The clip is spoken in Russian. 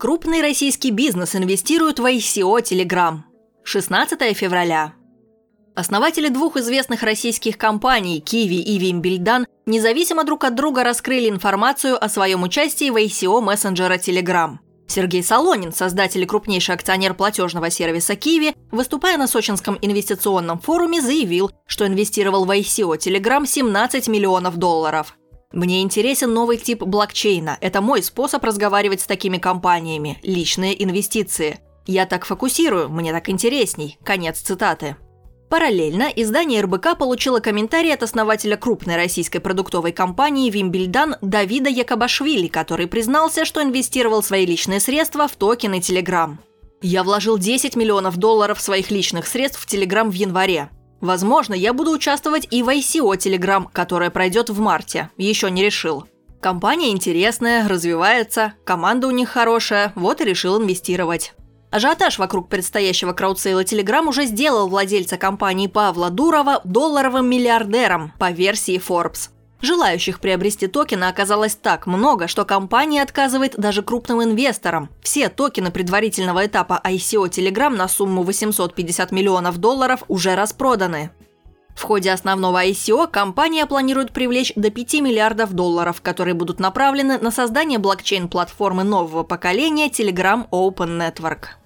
Крупный российский бизнес инвестирует в ICO Telegram. 16 февраля. Основатели двух известных российских компаний Kiwi и Вимбельдан независимо друг от друга раскрыли информацию о своем участии в ICO мессенджера Telegram. Сергей Солонин, создатель и крупнейший акционер платежного сервиса Kiwi, выступая на Сочинском инвестиционном форуме, заявил, что инвестировал в ICO Telegram 17 миллионов долларов. Мне интересен новый тип блокчейна. Это мой способ разговаривать с такими компаниями. Личные инвестиции. Я так фокусирую, мне так интересней. Конец цитаты. Параллельно издание РБК получило комментарий от основателя крупной российской продуктовой компании «Вимбельдан» Давида Якобашвили, который признался, что инвестировал свои личные средства в токены Telegram. «Я вложил 10 миллионов долларов своих личных средств в Telegram в январе. Возможно, я буду участвовать и в ICO Telegram, которая пройдет в марте. Еще не решил. Компания интересная, развивается, команда у них хорошая, вот и решил инвестировать. Ажиотаж вокруг предстоящего краудсейла Telegram уже сделал владельца компании Павла Дурова долларовым миллиардером по версии Forbes. Желающих приобрести токены оказалось так много, что компания отказывает даже крупным инвесторам. Все токены предварительного этапа ICO Telegram на сумму 850 миллионов долларов уже распроданы. В ходе основного ICO компания планирует привлечь до 5 миллиардов долларов, которые будут направлены на создание блокчейн-платформы нового поколения Telegram Open Network.